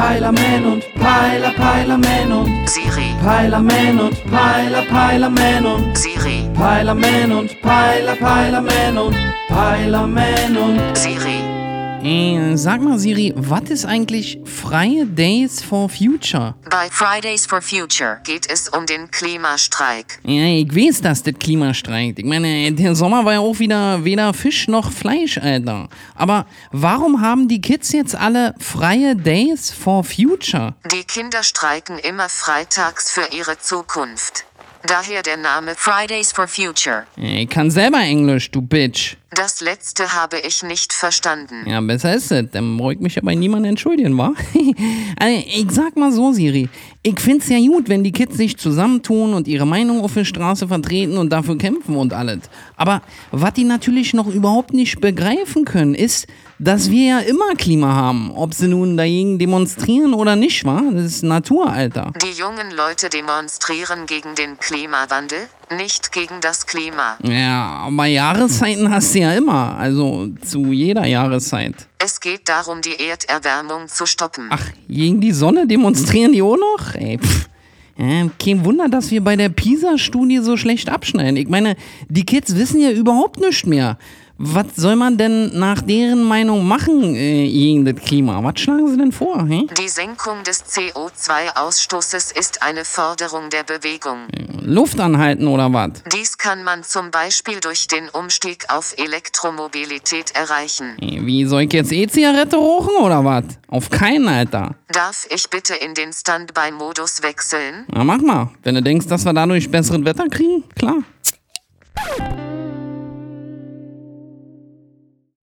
Peilerman und Peiler, Peilerman und Siri, Peilerman und Peiler, Peilerman und Siri, Peilerman und Peiler, Peilerman und Peilerman und Siri. Äh, sag mal, Siri, was ist eigentlich freie Days for Future? Bei Fridays for Future geht es um den Klimastreik. Ja, ich weiß, dass das Klima streikt. Ich meine, der Sommer war ja auch wieder weder Fisch noch Fleisch, Alter. Aber warum haben die Kids jetzt alle freie Days for Future? Die Kinder streiken immer freitags für ihre Zukunft. Daher der Name Fridays for Future. Ich kann selber Englisch, du Bitch. Das letzte habe ich nicht verstanden. Ja, besser ist es. Dann brauche ich mich ja bei niemandem entschuldigen, wa? also, ich sag mal so, Siri. Ich find's ja gut, wenn die Kids sich zusammentun und ihre Meinung auf der Straße vertreten und dafür kämpfen und alles. Aber was die natürlich noch überhaupt nicht begreifen können, ist, dass wir ja immer Klima haben. Ob sie nun dagegen demonstrieren oder nicht, wa? Das ist Natur, Alter. Die jungen Leute demonstrieren gegen den Klimawandel, nicht gegen das Klima. Ja, aber Jahreszeiten hast du ja immer. Also zu jeder Jahreszeit. Es geht darum, die Erderwärmung zu stoppen. Ach, gegen die Sonne demonstrieren die auch noch? Ey, pff. Ja, kein Wunder, dass wir bei der PISA-Studie so schlecht abschneiden. Ich meine, die Kids wissen ja überhaupt nichts mehr. Was soll man denn nach deren Meinung machen äh, gegen das Klima? Was schlagen sie denn vor? Hä? Die Senkung des CO2-Ausstoßes ist eine Forderung der Bewegung. Luft anhalten oder was? Dies kann man zum Beispiel durch den Umstieg auf Elektromobilität erreichen. Wie soll ich jetzt E-Zigarette rauchen oder was? Auf keinen, Alter. Darf ich bitte in den Standby-Modus wechseln? Na, mach mal. Wenn du denkst, dass wir dadurch besseres Wetter kriegen, klar.